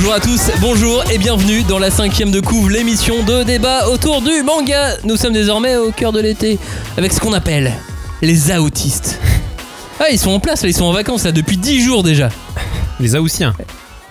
Bonjour à tous, bonjour et bienvenue dans la cinquième de couvre, l'émission de débat autour du manga. Nous sommes désormais au cœur de l'été avec ce qu'on appelle les autistes. Ah, ils sont en place, là, ils sont en vacances là depuis 10 jours déjà. Les Aoussiens.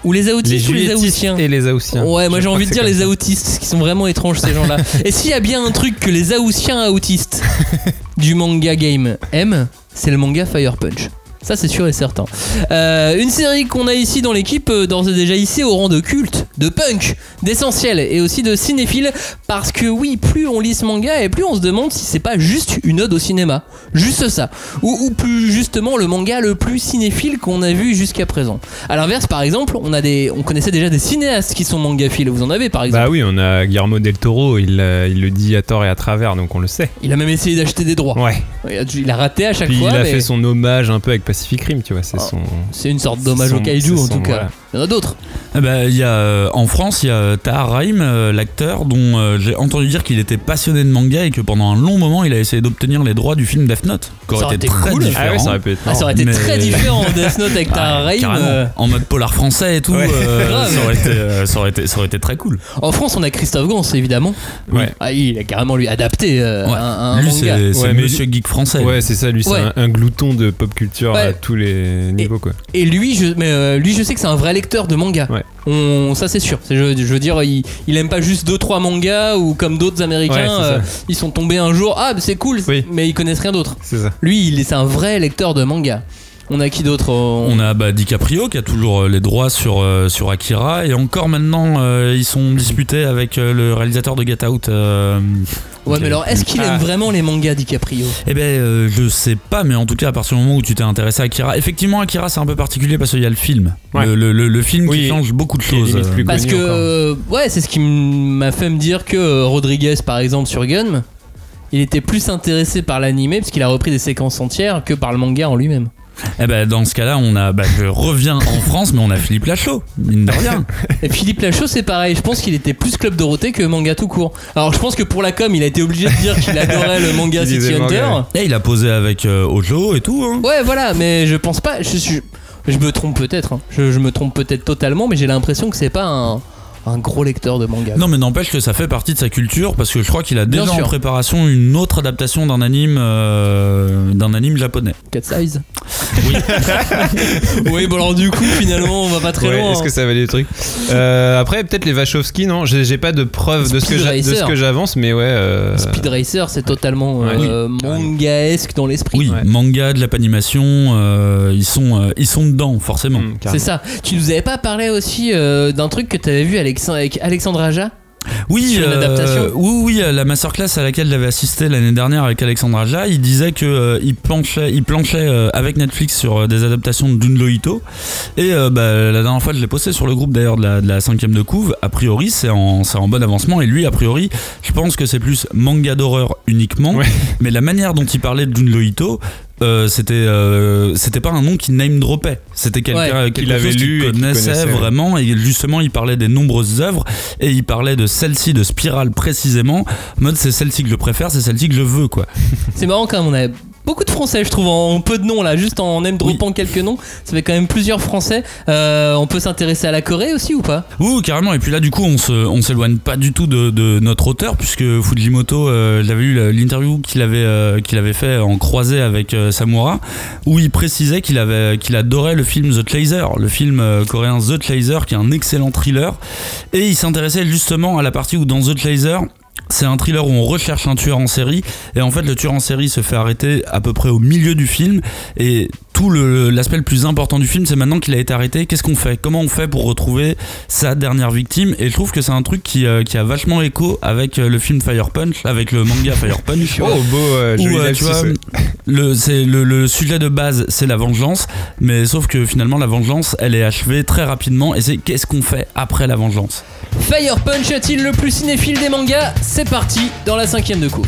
Ou les Les autistes ou les Aoussiens. et les Aoussiens. Ouais, moi j'ai envie de dire les ça. autistes, qui sont vraiment étranges ces gens-là. Et s'il y a bien un truc que les Aoussiens autistes du manga game aiment, c'est le manga Fire Punch. Ça c'est sûr et certain. Euh, une série qu'on a ici dans l'équipe, euh, d'ores et déjà ici au rang de culte, de punk, d'essentiel et aussi de cinéphile, parce que oui, plus on lit ce manga et plus on se demande si c'est pas juste une ode au cinéma. Juste ça. Ou, ou plus justement le manga le plus cinéphile qu'on a vu jusqu'à présent. À l'inverse, par exemple, on, a des, on connaissait déjà des cinéastes qui sont mangaphiles. Vous en avez par exemple Bah oui, on a Guillermo del Toro, il, euh, il le dit à tort et à travers, donc on le sait. Il a même essayé d'acheter des droits. Ouais. Il a raté à chaque Puis fois. il a mais fait son hommage un peu avec Pacific Rim, tu vois. C'est Oh. son. C'est une sorte d'hommage au kaiju en son- tout cas. voilà. Il y en a d'autres. Eh ben, il y a, euh, en France, il y a Tahar Rahim, euh, l'acteur, dont euh, j'ai entendu dire qu'il était passionné de manga et que pendant un long moment, il a essayé d'obtenir les droits du film Death Note. Qui Ça aurait été très cool. différent. Ah ouais, ça aurait pu être Ah, ça aurait été mais- très différent en Death Note avec Ouais, ta Rahim. euh. En mode polar français et tout, Ouais. euh, ça, aurait été, euh, ça, aurait été, ça aurait été très cool. En France, on a Christophe Gans évidemment. Ouais. Ah, il a carrément lui adapté euh, Ouais. un, un Lui, manga. c'est monsieur geek français. Ouais, c'est ça, lui, c'est Ouais. un, un glouton de pop culture Ouais. à tous les niveaux, quoi. Et lui, je, mais euh, lui, je sais que c'est un vrai lecteur de manga. Ouais. On, ça c'est sûr. Je, je veux dire, il, il aime pas juste deux trois mangas ou comme d'autres Américains, Ouais, euh, ils sont tombés un jour. Ah, c'est cool, Oui. mais ils connaissent rien d'autre. Lui, il est c'est un vrai lecteur de manga. On a qui d'autre euh, On a bah, DiCaprio qui a toujours les droits sur, euh, sur Akira et encore maintenant euh, ils sont disputés avec euh, le réalisateur de Get Out. Ouais, mais alors, est-ce qu'il Ah. aime vraiment les mangas DiCaprio? Eh ben, euh, je sais pas, mais en tout cas, à partir du moment où tu t'es intéressé à Akira, effectivement, Akira c'est un peu particulier parce qu'il y a le film. Ouais. Le, le- le- le film Oui. qui change beaucoup de choses. plus Parce que, euh, ouais, c'est ce qui m'a fait me dire que euh, Rodriguez, par exemple, sur Gun, il était plus intéressé par l'animé parce qu'il a repris des séquences entières que par le manga en lui-même. Eh ben, dans ce cas-là, on a, bah, je reviens en France, mais on a Philippe Lachaud, mine de rien. Et Philippe Lachaud, c'est pareil. Je pense qu'il était plus Club Dorothée que manga tout court. Alors, je pense que pour la com, il a été obligé de dire qu'il adorait le manga Il City disait Hunter. manga, Et il a posé avec euh, Ojo et tout. Hein. Ouais, voilà, mais je pense pas. Je, suis- je me trompe peut-être. hein. Je, je me trompe peut-être totalement, mais j'ai l'impression que c'est pas un, un gros lecteur de manga. Non, mais n'empêche que ça fait partie de sa culture parce que je crois qu'il a déjà en préparation une autre adaptation d'un anime, euh, d'un anime japonais. Cat Size. Oui. oui, bon, alors du coup, finalement, on va pas très Ouais, loin. Est-ce hein. que ça valait le truc Euh, Après, peut-être les Wachowski, non J'ai j'ai pas de preuves de ce que j'avance, mais ouais. euh, Speed Racer, c'est totalement Ouais. euh, mangaesque dans l'esprit. Oui, Ouais. manga, de la panimation, euh, ils, sont, euh, ils sont dedans, forcément. C'est ça. Tu nous avais pas parlé aussi euh, d'un truc que tu avais vu Alex- avec Alexandre Aja Oui, euh, oui, oui, à la masterclass à laquelle j'avais assisté l'année dernière avec Alexandre Aja, il disait que euh, il planchait, il planchait euh, avec Netflix sur euh, des adaptations de Junlo Ito. Et euh, bah, la dernière fois, je l'ai posté sur le groupe d'ailleurs de la, de la cinquième de couve. A priori, c'est en, c'est en bon avancement. Et lui, a priori, je pense que c'est plus manga d'horreur uniquement. Ouais. Mais la manière dont il parlait de Junlo Ito, euh, c'était euh, c'était pas un nom qui name dropait. C'était quelqu'un Ouais. quelque Qu'il avait lu qu'il connaissait connaissait, vraiment. Et justement il parlait des nombreuses œuvres et il parlait de celle-ci de Spiral précisément. En mode c'est celle-ci que je préfère c'est celle-ci que je veux quoi. C'est marrant quand même, on a beaucoup de français, je trouve, en peu de noms là, juste en name droppant quelques noms. Ça fait quand même plusieurs français. Euh, on peut s'intéresser à la Corée aussi ou pas? Oui, carrément. Et puis là, du coup, on se, on s'éloigne pas du tout de, de notre auteur, puisque Fujimoto, euh, j'avais lu l'interview qu'il avait, euh, qu'il avait fait en croisé avec Samura, où il précisait qu'il avait, qu'il adorait le film The Chaser, le film coréen The Chaser, qui est un excellent thriller. Et il s'intéressait justement à la partie où dans The Chaser, c'est un thriller où on recherche un tueur en série et en fait le tueur en série se fait arrêter à peu près au milieu du film et tout l'aspect le plus important du film c'est maintenant qu'il a été arrêté. Qu'est-ce qu'on fait? Comment on fait pour retrouver sa dernière victime? Et je trouve que c'est un truc qui, euh, qui a vachement écho avec euh, le film Fire Punch avec le manga Fire Punch. Oh, beau, euh, où, euh, tu vois, le, le sujet de base, c'est la vengeance, mais sauf que finalement la vengeance, elle est achevée très rapidement, et c'est qu'est-ce qu'on fait après la vengeance? Fire Punch est-il le plus cinéphile des mangas? C'est parti dans la cinquième de coupe.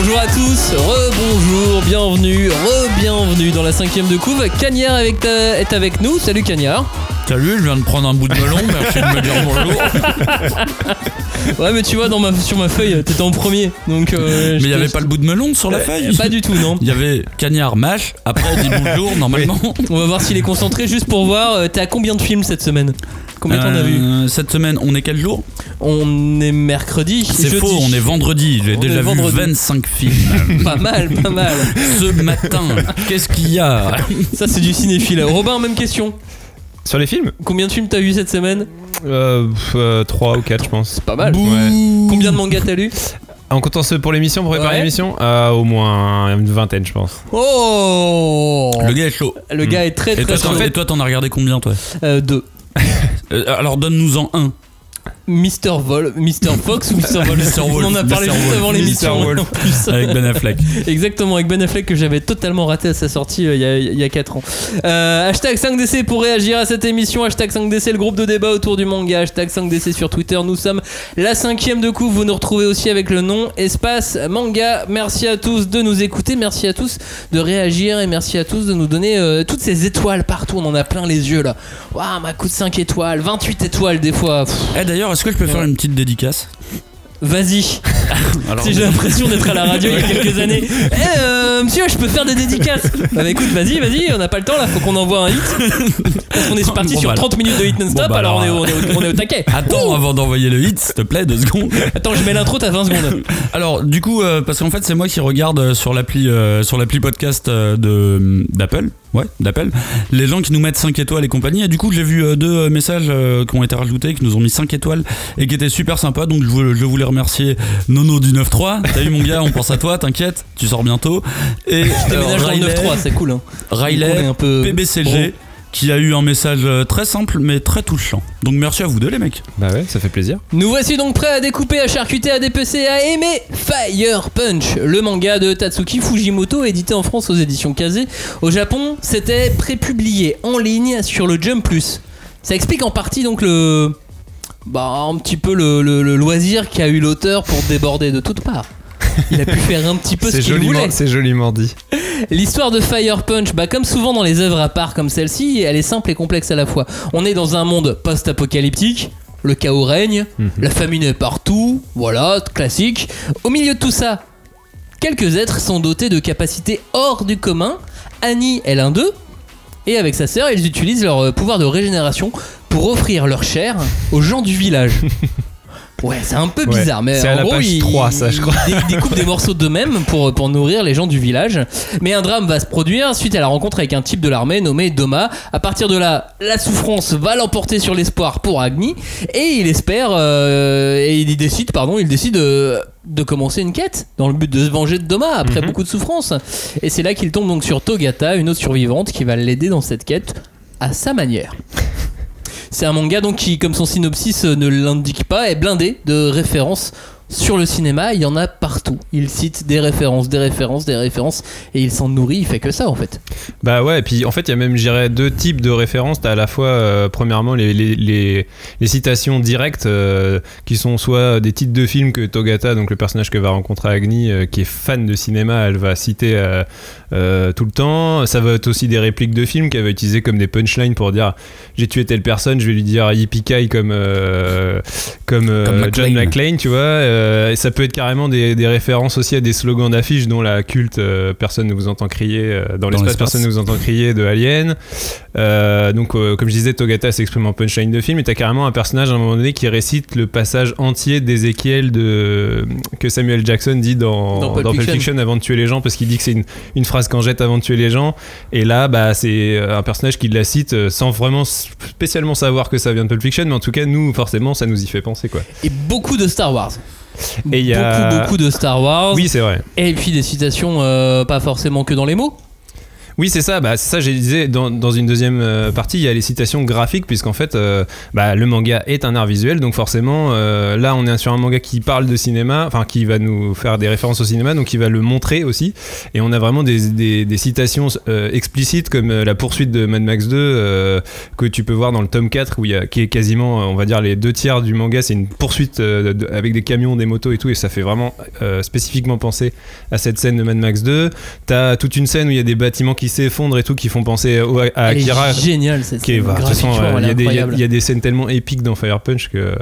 Bonjour à tous, re-bonjour, bienvenue, re-bienvenue dans la cinquième de couve. Cagnard avec ta- est avec nous. Salut Cagnard. Salut, je viens de prendre un bout de melon, merci de me dire bonjour. Ouais, mais tu vois, dans ma, sur ma feuille, t'étais en premier. Donc, euh, Mais il n'y avait pas le bout de melon sur la feuille Pas du tout, non. Il y avait cagnard mâche, après dit bonjour normalement. On va voir s'il est concentré juste pour voir. euh, T'es à combien de films cette semaine? Combien t'en as vu Euh, Cette semaine, on est quel jour On est mercredi. C'est faux, on est vendredi. J'ai On déjà vu vendredi. 25 films. Pas mal, pas mal. Ce matin, qu'est-ce qu'il y a Ça, c'est du cinéphile. Robin, même question. Sur les films Combien de films t'as vu cette semaine euh, pff, euh, 3 ou 4 je pense. Pas mal. Ouais. Combien de mangas t'as lu En comptant ceux pour l'émission, pour préparer Ouais. l'émission euh, Au moins une vingtaine je pense. Oh Le gars est chaud. Le gars est très Et très toi, chaud. t'en- et toi, t'en as regardé combien, toi Euh, deux. Euh, Alors, donne-nous-en un. Mister Vol, Mister Fox ou Mr. Wolf, On en a parlé Mr. juste avant l'émission. Mr. Avec Ben Affleck. Exactement, avec Ben Affleck que j'avais totalement raté à sa sortie euh, il y a- il y, a 4 ans. Euh, hashtag 5DC pour réagir à cette émission. Hashtag 5DC, le groupe de débat autour du manga. Hashtag 5DC sur Twitter. Nous sommes la cinquième de coup. Vous nous retrouvez aussi avec le nom Espace Manga. Merci à tous de nous écouter. Merci à tous de réagir et merci à tous de nous donner euh, toutes ces étoiles partout. On en a plein les yeux là. Waouh, ma coup de 5 étoiles, 28 étoiles des fois. Pff, Eh, d'ailleurs, est-ce que je peux faire une petite dédicace Vas-y. Si j'ai l'impression d'être à la radio il y a quelques années. Eh euh, monsieur, je peux faire des dédicaces. Bah, bah, écoute, vas-y, vas-y, on n'a pas le temps là, faut qu'on envoie un hit. Parce qu'on est parti Bon, sur bah, 30 minutes de hit non-stop, bon, bah, alors, on, est, alors, on, est au, on est au taquet. Attends avant d'envoyer le hit, s'il te plaît, deux secondes. Attends, je mets l'intro, t'as 20 secondes. Alors, du coup, euh, parce qu'en fait, c'est moi qui regarde euh, sur l'appli euh, sur l'appli podcast de d'Apple. Ouais, d'Apple. Les gens qui nous mettent 5 étoiles et compagnie. Et du coup, j'ai vu euh, deux euh, messages euh, qui ont été rajoutés, qui nous ont mis 5 étoiles et qui étaient super sympas. Donc, je voulais, je voulais remercier Nono du 9.3. T'as vu, mon gars, on pense à toi, t'inquiète, tu sors bientôt. Et Je déménage dans le Riley- 9-3, c'est cool. Hein. On est Riley, un peu PBCG, qui a eu un message euh, très simple mais très touchant. Donc, merci à vous deux, les mecs. Bah ouais, ça fait plaisir. Nous voici donc prêts à découper, à charcuter, à dépecer, à aimer Fire Punch, le manga de Tatsuki Fujimoto, édité en France aux éditions Kazé. Au Japon, c'était prépublié en ligne sur le Jump Plus. Ça explique en partie donc le. Bah, un petit peu le, le- le loisir qu'a eu l'auteur pour déborder de toutes parts. Il a pu faire un petit peu ce C'est qu'il voulait. c'est joliment dit. L'histoire de Fire Punch, bah comme souvent dans les œuvres à part comme celle-ci, elle est simple et complexe à la fois. On est dans un monde post-apocalyptique, le chaos règne, la famine est partout, voilà, classique. Au milieu de tout ça, quelques êtres sont dotés de capacités hors du commun. Annie est l'un d'eux, et avec sa sœur, ils utilisent leur euh, pouvoir de régénération pour offrir leur chair aux gens du village. Ouais, c'est un peu Ouais. bizarre, mais C'est à en la gros, page ils, 3, ça, je crois. ils découpent des morceaux d'eux-mêmes pour, pour nourrir les gens du village. Mais un drame va se produire suite à la rencontre avec un type de l'armée nommé Doma. À partir de là, la souffrance va l'emporter sur l'espoir pour Agni et il espère euh, et il décide, pardon, il décide euh, de commencer une quête dans le but de se venger de Doma après beaucoup de souffrance. Et c'est là qu'il tombe donc sur Togata, une autre survivante qui va l'aider dans cette quête à sa manière. C'est un manga donc qui, comme son synopsis euh, ne l'indique pas, est blindé de références sur le cinéma. Il y en a partout. Il cite des références, des références, des références, et il s'en nourrit. Il fait que ça en fait. Bah ouais, et puis en fait, il y a même, je dirais, deux types de références. T'as à la fois, euh, premièrement, les, les, les, les citations directes euh, qui sont soit des titres de films que Togata, donc le personnage que va rencontrer Agni, euh, qui est fan de cinéma, elle va citer euh, euh, tout le temps. Ça va être aussi des répliques de films qu'elle va utiliser comme des punchlines pour dire j'ai tué telle personne, je vais lui dire yippee comme, euh, comme, euh, Comme John McClane. McClane, tu vois. Euh, et ça peut être carrément des, des références aussi à des slogans d'affiches dont la culte euh, personne ne vous entend crier euh, dans, l'espace, l'espace. personne ne vous entend crier de Alien. Euh, donc, euh, comme je disais, Togata s'exprime en punchline de film et t'as carrément un personnage à un moment donné qui récite le passage entier d'Ézéchiel de, que Samuel Jackson dit dans, Dans Pulp dans Pulp Fiction. Fiction avant de tuer les gens parce qu'il dit que c'est une, une phrase qu'en jette avant de tuer les gens. Et là, bah, c'est un personnage qui la cite sans vraiment spécialement savoir que ça vient de Pulp Fiction, mais en tout cas, nous, forcément, ça nous y fait penser quoi. Et beaucoup de Star Wars. Et il y a- Beaucoup, beaucoup de Star Wars. Oui, c'est vrai. Et puis des citations, euh, pas forcément que dans les mots. Oui, c'est ça. Bah, ça, j'ai disais dans, dans une deuxième euh, partie, il y a les citations graphiques, puisqu'en fait, euh, bah, le manga est un art visuel, donc forcément, euh, là, on est sur un manga qui parle de cinéma, enfin, qui va nous faire des références au cinéma, donc il va le montrer aussi. Et on a vraiment des, des, citations explicites, comme la poursuite de Mad Max 2, euh, que tu peux voir dans le tome 4, où qui est quasiment, on va dire, les deux tiers du manga, c'est une poursuite avec des camions, des motos et tout, et ça fait vraiment spécifiquement penser à cette scène de Mad Max 2. T'as toute une scène où il y a des bâtiments qui s'effondrent et tout, qui font penser au- à Akira. géniale cette Qui est, scène. bah, il y, y a- y des scènes tellement épiques dans Fire Punch que.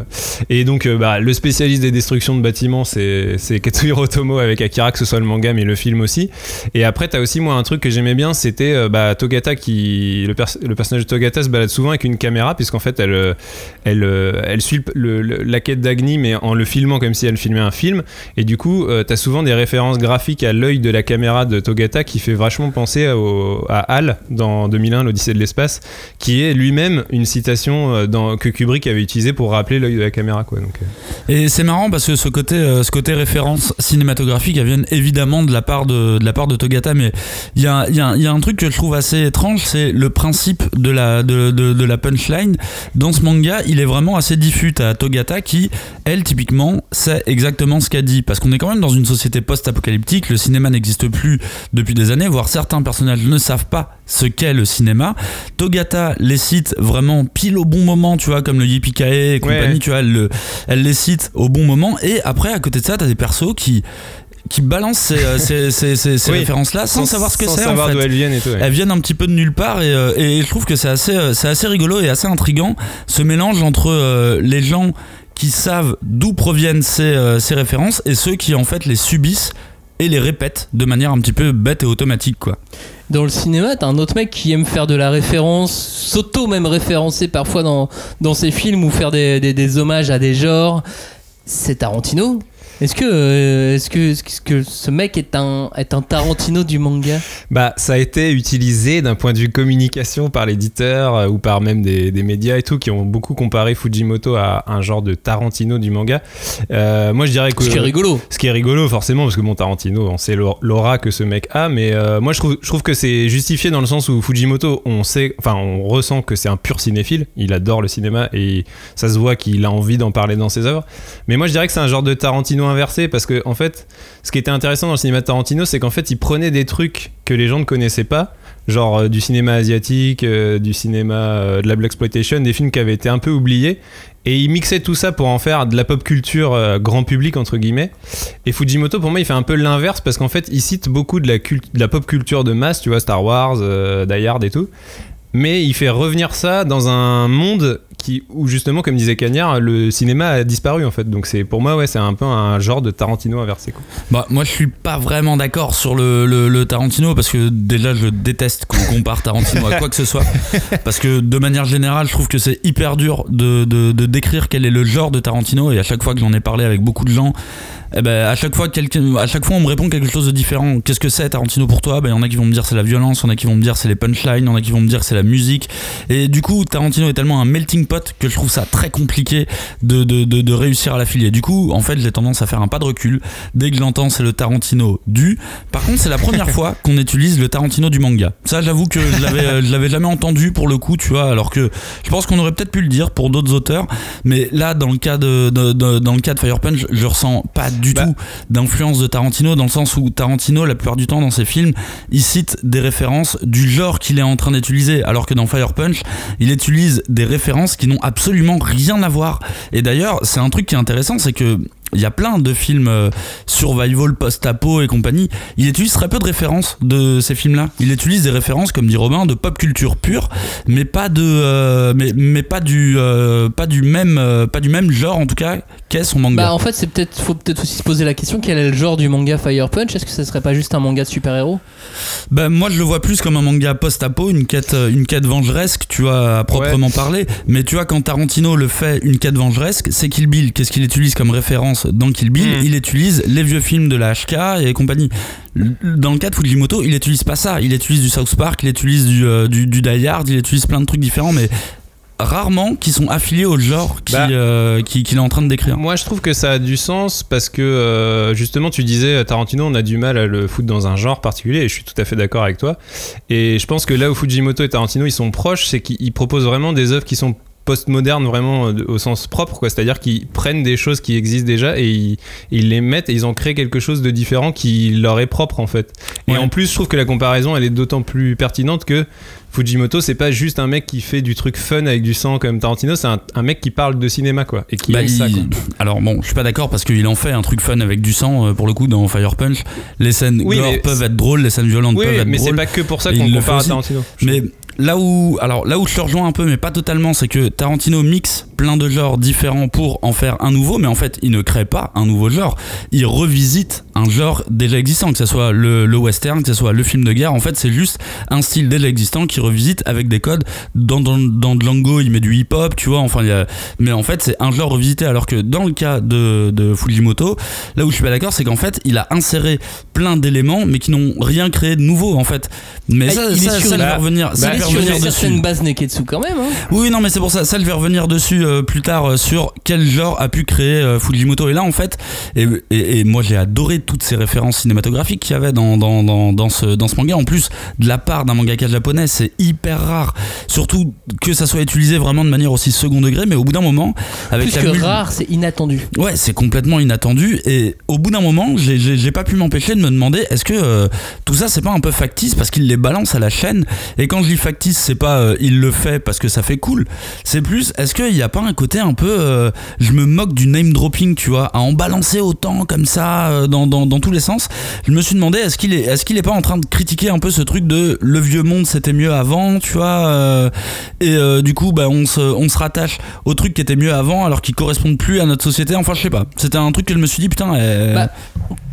Et donc, euh, bah, le spécialiste des destructions de bâtiments, c'est c'est Katsuhiro Otomo avec Akira, que ce soit le manga, mais le film aussi. Et après, t'as aussi, moi, un truc que j'aimais bien, c'était euh, bah, Togata qui. Le, pers- le personnage de Togata se balade souvent avec une caméra, puisqu'en fait, elle, euh, elle, elle suit le- le- la quête d'Agni, mais en le filmant comme si elle filmait un film. Et du coup, t'as souvent des références graphiques à l'œil de la caméra de Togata qui fait vachement penser au- à Hal dans 2001, l'Odyssée de l'espace, qui est lui-même une citation euh, que Kubrick avait utilisée pour rappeler l'œil de la caméra. Quoi. Donc, euh, Et c'est marrant parce que ce côté, euh, ce côté référence cinématographique, elle vient évidemment de la part de, la part de Togata, mais il y a, y y a un truc que je trouve assez étrange, c'est le principe de la, de, de- la punchline. Dans ce manga, il est vraiment assez diffus. T'as Togata qui, elle, typiquement, sait exactement ce qu'elle dit. Parce qu'on est quand même dans une société post-apocalyptique, le cinéma n'existe plus depuis des années, voire certains personnages ne savent pas ce qu'est le cinéma. Togata les cite vraiment pile au bon moment, tu vois, comme le Yippee et compagnie, ouais. tu vois, elle, le- elle les cite au bon moment. Et après, à côté de ça, t'as des persos qui qui balancent ces, euh, ces, ces, ces- ces Oui. références-là sans, savoir ce que c'est en savoir fait. d'où elles viennent et tout. ouais. Elles viennent un petit peu de nulle part et, euh, et je trouve que c'est assez, euh, c'est assez rigolo et assez intrigant ce mélange entre euh, les gens qui savent d'où proviennent ces, ces références et ceux qui en fait les subissent et les répètent de manière un petit peu bête et automatique quoi. Dans le cinéma, t'as un autre mec qui aime faire de la référence, s'auto même référencer parfois dans, dans ses films ou faire des, des- des hommages à des genres. C'est Tarantino. Est-ce que, euh, est-ce que, est-ce que ce mec est un, est un Tarantino du manga Bah, ça a été utilisé d'un point de vue communication par l'éditeur euh, ou par même des, des médias et tout qui ont beaucoup comparé Fujimoto à un genre de Tarantino du manga. Euh, moi, je dirais que Ce qui est rigolo. Ce qui est rigolo, forcément, parce que bon, Tarantino, on sait l'aur- l'aura que ce mec a, mais euh, moi, je trouve, je trouve que c'est justifié dans le sens où Fujimoto, on sait, enfin, on ressent que c'est un pur cinéphile. Il adore le cinéma et ça se voit qu'il a envie d'en parler dans ses œuvres. Mais moi, je dirais que c'est un genre de Tarantino inversé parce que, en fait, ce qui était intéressant dans le cinéma Tarantino, c'est qu'en fait, il prenait des trucs que les gens ne connaissaient pas, genre euh, du cinéma asiatique, euh, du cinéma euh, de la black exploitation, des films qui avaient été un peu oubliés. Et il mixait tout ça pour en faire de la pop culture grand public, entre guillemets. Et Fujimoto, pour moi, il fait un peu l'inverse parce qu'en fait, il cite beaucoup de la, de la pop culture de masse, tu vois, Star Wars, Die Hard et tout. Mais il fait revenir ça dans un monde qui, où justement, comme disait Cagnard, le cinéma a disparu en fait. Donc c'est pour moi, ouais, c'est un peu un genre de Tarantino inversé. Quoi. Bah, moi, je suis pas vraiment d'accord sur le, le- le Tarantino parce que déjà, je déteste qu'on compare Tarantino à quoi que ce soit. Parce que de manière générale, je trouve que c'est hyper dur de, de- de décrire quel est le genre de Tarantino. Et à chaque fois que j'en ai parlé avec beaucoup de gens, eh ben, à chaque fois, à chaque fois, on me répond quelque chose de différent. Qu'est-ce que c'est Tarantino pour toi? Ben, il y en a qui vont me dire c'est la violence, il y en a qui vont me dire c'est les punchlines, il y en a qui vont me dire c'est la musique. Et du coup, Tarantino est tellement un melting pot que je trouve ça très compliqué de, de, de, de réussir à l'affilier. Du coup, en fait, j'ai tendance à faire un pas de recul. Dès que je l'entends, c'est le Tarantino du. Par contre, c'est la première fois qu'on utilise le Tarantino du manga. Ça, j'avoue que je l'avais, euh, l'avais jamais entendu pour le coup, tu vois, alors que je pense qu'on aurait peut-être pu le dire pour d'autres auteurs. Mais là, dans le cas de, de- de- dans le cas de Fire Punch, je ressens pas du Bah. tout d'influence de Tarantino dans le sens où Tarantino, la plupart du temps dans ses films, il cite des références du genre qu'il est en train d'utiliser, alors que dans Fire Punch, il utilise des références qui n'ont absolument rien à voir. Et d'ailleurs, c'est un truc qui est intéressant, c'est que il y a plein de films euh, survival, post-apo et compagnie. Il utilise très peu de références de ces films-là. Il utilise des références, comme dit Robin, de pop culture pure, mais pas de, euh, mais, mais pas du, euh, pas du même, euh, pas du même genre en tout cas qu'est son manga. Bah en fait, c'est peut-être, faut peut-être aussi se poser la question quel est le genre du manga Fire Punch? Est-ce que ça serait pas juste un manga de super-héros? Ben, moi, je le vois plus comme un manga post-apo, une quête, une quête vengeresque, tu vois, à proprement parler. Mais tu vois, quand Tarantino le fait une quête vengeresque, c'est Kill Bill. Qu'est-ce qu'il utilise comme référence dans Kill Bill Mm. Il utilise les vieux films de la HK et compagnie. Dans le cas de Fujimoto, il utilise pas ça. Il utilise du South Park, il utilise du, euh, du, du Die Hard, il utilise plein de trucs différents, mais rarement qui sont affiliés au genre qui, Bah. euh, qui- qu'il est en train de décrire. Moi, je trouve que ça a du sens parce que euh, justement, tu disais Tarantino, on a du mal à le foutre dans un genre particulier, et je suis tout à fait d'accord avec toi. Et je pense que là où Fujimoto et Tarantino ils sont proches, c'est qu'ils proposent vraiment des œuvres qui sont postmodernes vraiment euh, au sens propre quoi c'est à dire qu'ils prennent des choses qui existent déjà et ils, ils les mettent et ils en créent quelque chose de différent qui leur est propre en fait et Ouais. en plus je trouve que la comparaison elle est d'autant plus pertinente que Fujimoto c'est pas juste un mec qui fait du truc fun avec du sang comme Tarantino c'est un, un mec qui parle de cinéma quoi et qui Bah, aime ça quoi. Alors bon, je suis pas d'accord parce qu'il en fait un truc fun avec du sang euh, pour le coup dans Fire Punch. Les scènes Oui, gore peuvent être drôles, les scènes violentes Oui, peuvent être mais c'est drôles. pas que pour ça qu'on compare à. Tarantino. Mais là où, alors là où je te rejoins un peu, mais pas totalement, c'est que Tarantino mixe plein de genres différents pour en faire un nouveau, mais en fait, il ne crée pas un nouveau genre. Il revisite un genre déjà existant, que ce soit le, le western, que ce soit le film de guerre. En fait, c'est juste un style déjà existant qui revisite avec des codes. Dans, dans, dans Django, il met du hip-hop, tu vois. Enfin, il y a- mais en fait, c'est un genre revisité. Alors que dans le cas de, de Fujimoto, là où je suis pas d'accord, c'est qu'en fait, il a inséré plein d'éléments, mais qui n'ont rien créé de nouveau, en fait. Mais Ah, ça, il est ça, sur ça, revenir, ça, sur revenir dessus. base Neketsu quand même. hein. Oui, non, mais c'est pour ça. Ça, je vais revenir dessus euh, plus tard euh, sur quel genre a pu créer euh, Fujimoto. Et là, en fait, et, et- et moi, j'ai adoré toutes ces références cinématographiques qu'il y avait dans, dans, dans, dans ce, dans ce manga. En plus, de la part d'un mangaka japonais, c'est hyper rare. Surtout que ça soit utilisé vraiment de manière aussi second degré. Mais au bout d'un moment, avec Plus la que mul- rare, c'est inattendu. Ouais, c'est complètement inattendu. Et au bout d'un moment, j'ai- pas pu m'empêcher de me demander est-ce que euh, tout ça, c'est pas un peu factice parce qu'il les balance à la chaîne? Et quand je dis factice, c'est pas il le fait parce que ça fait cool. C'est plus est-ce qu'il y a pas un côté un peu euh, je me moque du name dropping, tu vois, à en balancer autant comme ça euh, dans, dans, dans tous les sens. Je me suis demandé est-ce qu'il est, est-ce qu'il est pas en train de critiquer un peu ce truc de le vieux monde c'était mieux avant, tu vois euh, Et du coup, bah, on, se, on se rattache au truc qui était mieux avant alors qu'ils correspondent plus à notre société. Enfin, je sais pas. C'était un truc que je me suis dit putain. euh, Bah,